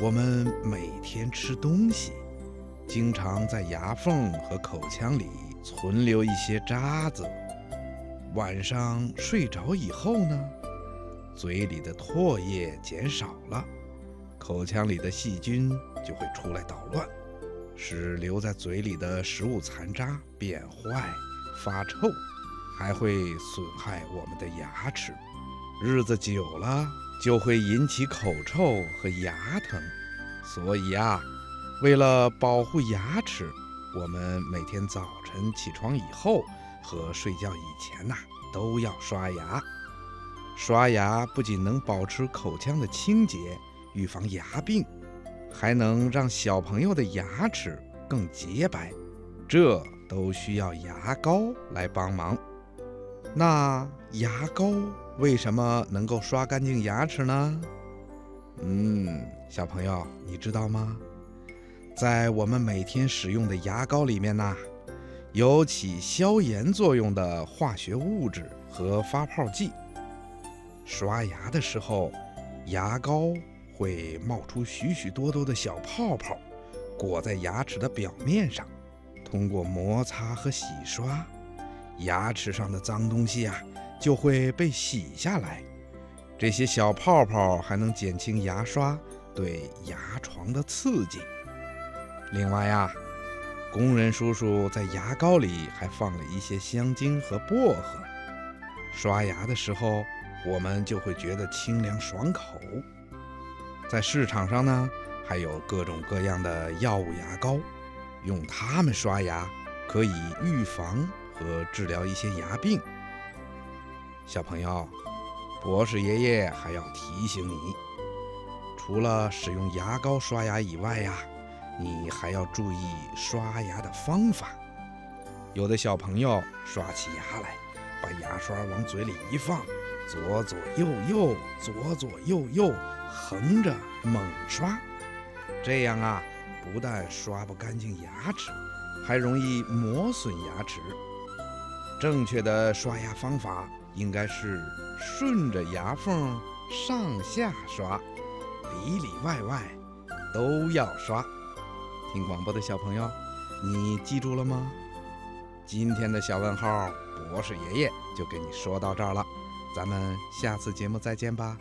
我们每天吃东西，经常在牙缝和口腔里存留一些渣子。晚上睡着以后呢，嘴里的唾液减少了，口腔里的细菌就会出来捣乱，使留在嘴里的食物残渣变坏、发臭，还会损害我们的牙齿。日子久了。就会引起口臭和牙疼，所以啊，为了保护牙齿，我们每天早晨起床以后和睡觉以前呐，都要刷牙。刷牙不仅能保持口腔的清洁，预防牙病，还能让小朋友的牙齿更洁白，这都需要牙膏来帮忙。那牙膏？为什么能够刷干净牙齿呢？嗯，小朋友，你知道吗？在我们每天使用的牙膏里面呢，有起消炎作用的化学物质和发泡剂。刷牙的时候，牙膏会冒出许许多多的小泡泡，裹在牙齿的表面上。通过摩擦和洗刷，牙齿上的脏东西啊。就会被洗下来，这些小泡泡还能减轻牙刷对牙床的刺激。另外呀，工人叔叔在牙膏里还放了一些香精和薄荷，刷牙的时候我们就会觉得清凉爽口。在市场上呢，还有各种各样的药物牙膏，用它们刷牙可以预防和治疗一些牙病。小朋友，博士爷爷还要提醒你，除了使用牙膏刷牙以外呀，你还要注意刷牙的方法。有的小朋友刷起牙来，把牙刷往嘴里一放，左左右右，左左右右，横着猛刷，这样啊，不但刷不干净牙齿，还容易磨损牙齿。正确的刷牙方法。应该是顺着牙缝上下刷，里里外外都要刷。听广播的小朋友，你记住了吗？今天的小问号，博士爷爷就给你说到这儿了。咱们下次节目再见吧。